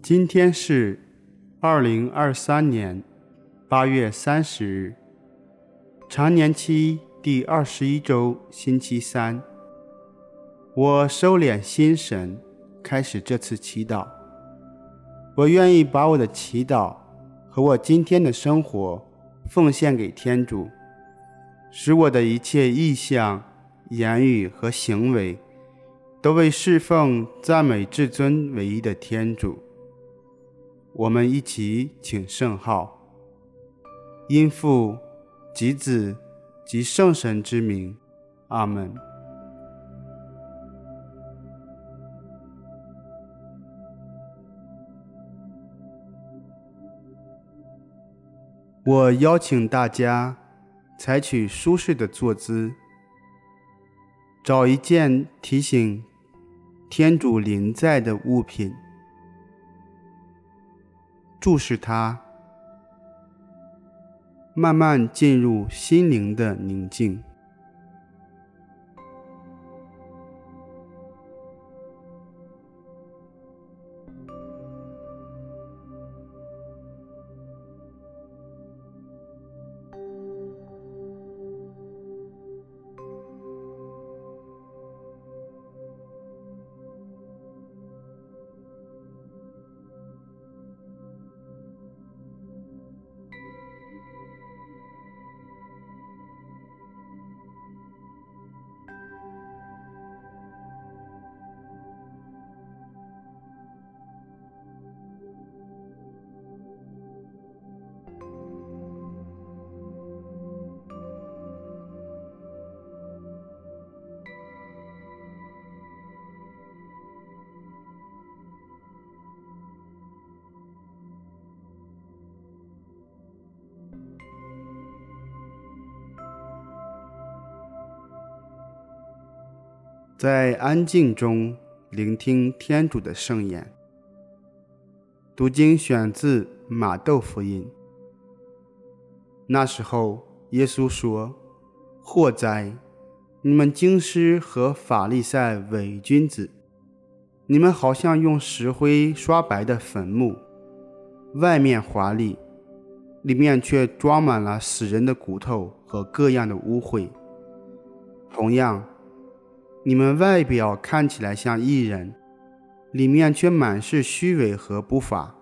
今天是二零二三年八月三十日，常年期第二十一周星期三。我收敛心神，开始这次祈祷。我愿意把我的祈祷和我今天的生活奉献给天主，使我的一切意向、言语和行为都为侍奉、赞美至尊唯一的天主。我们一起请圣号，因父及子及圣神之名，阿门。我邀请大家采取舒适的坐姿，找一件提醒天主临在的物品，注视它，慢慢进入心灵的宁静。在安静中聆听天主的圣言。读经选自马窦福音。那时候，耶稣说：“祸哉！你们经师和法利赛伪君子，你们好像用石灰刷白的坟墓，外面华丽，里面却装满了死人的骨头和各样的污秽。同样。”你们外表看起来像义人，里面却满是虚伪和不法。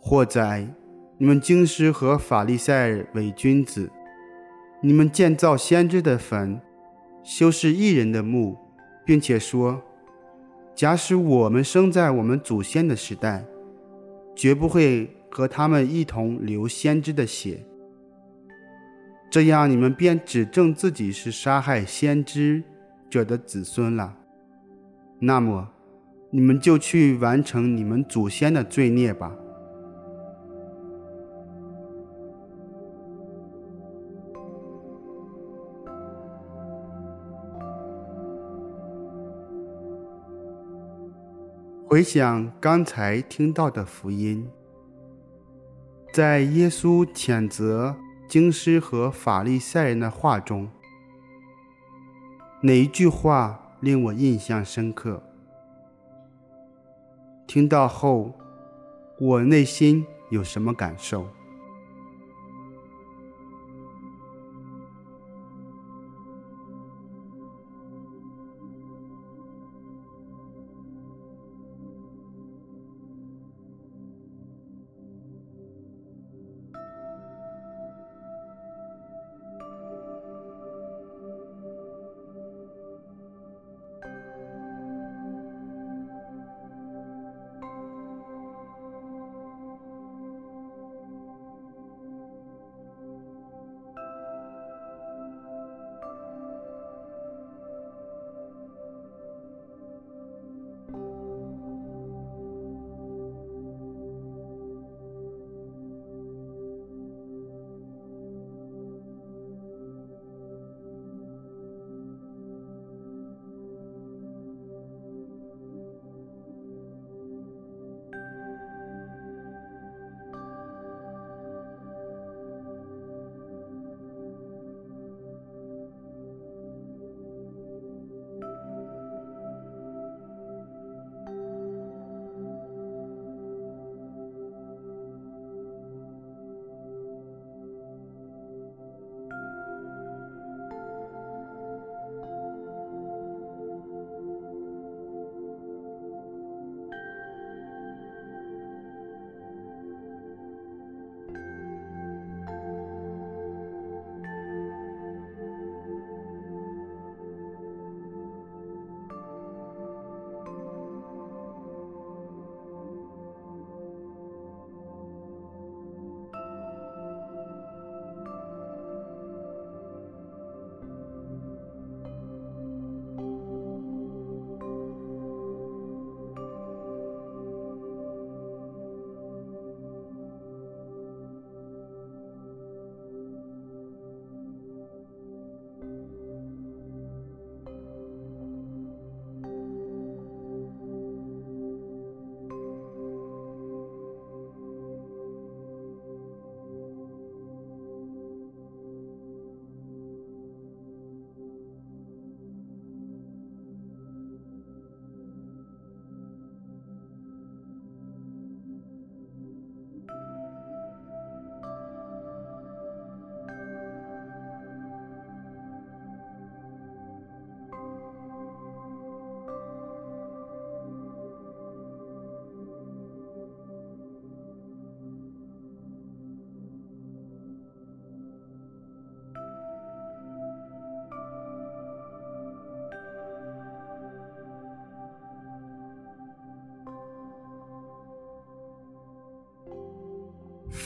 祸哉！你们经师和法利赛尔伪君子，你们建造先知的坟，修饰义人的墓，并且说：假使我们生在我们祖先的时代，绝不会和他们一同流先知的血。这样，你们便指证自己是杀害先知者的子孙了，那么你们就去完成你们祖先的罪孽吧。回想刚才听到的福音，在耶稣谴责经师和法利赛人的话中。哪一句话令我印象深刻？听到后，我内心有什么感受？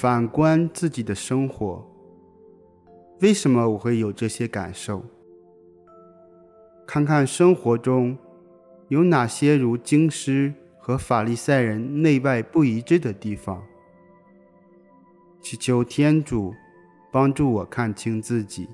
反观自己的生活，为什么我会有这些感受？看看生活中有哪些如京师和法利赛人内外不一致的地方，祈求天主帮助我看清自己。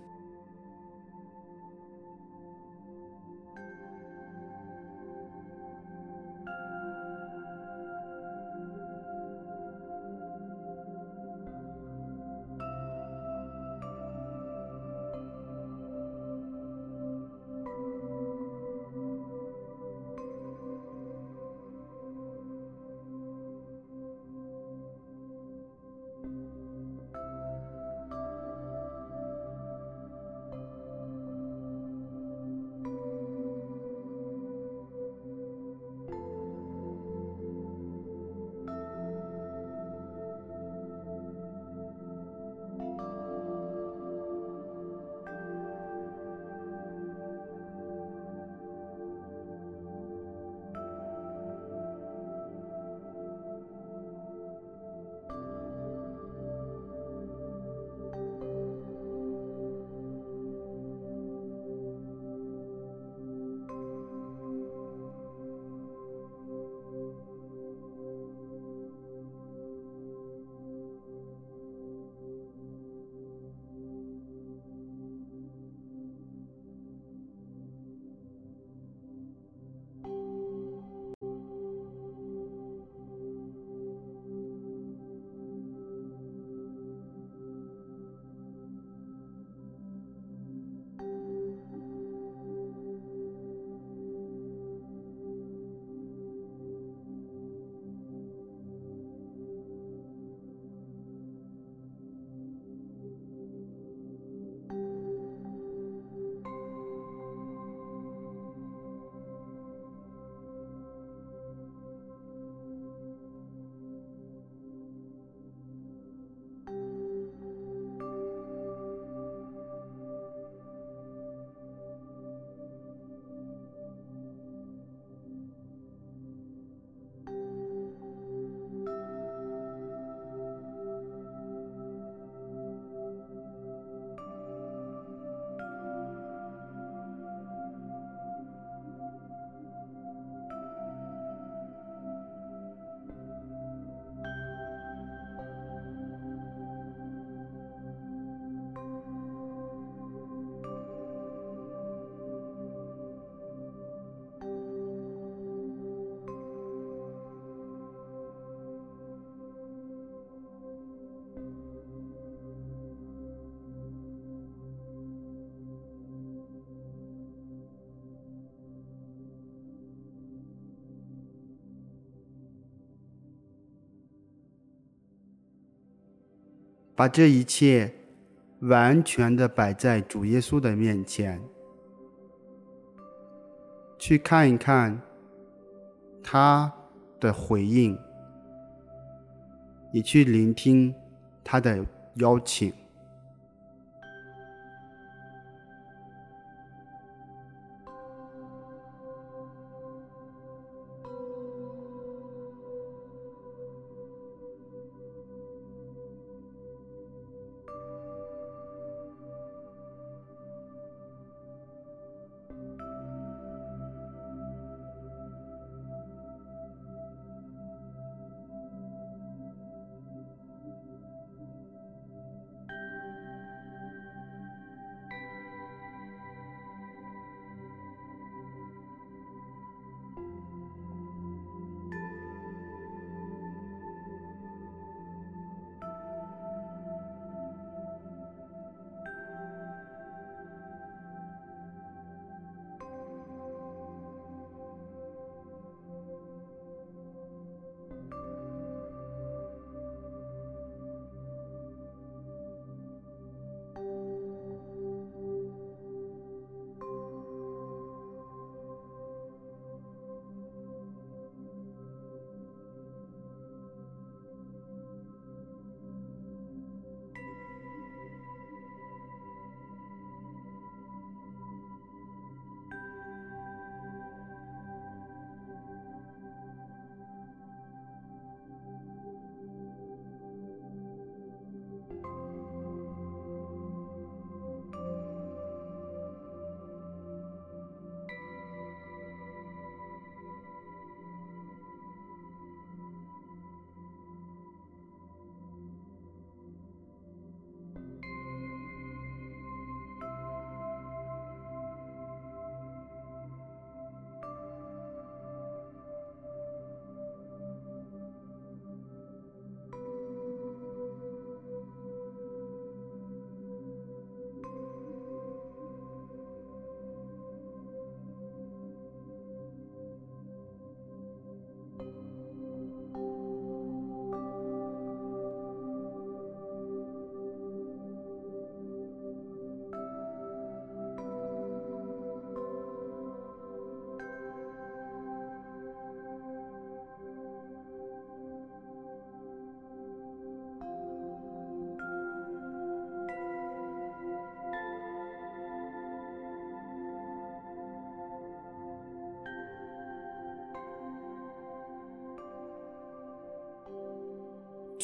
把这一切完全的摆在主耶稣的面前，去看一看他的回应，也去聆听他的邀请。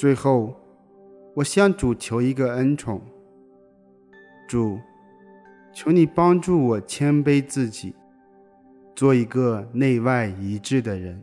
最后，我向主求一个恩宠，主，求你帮助我谦卑自己，做一个内外一致的人。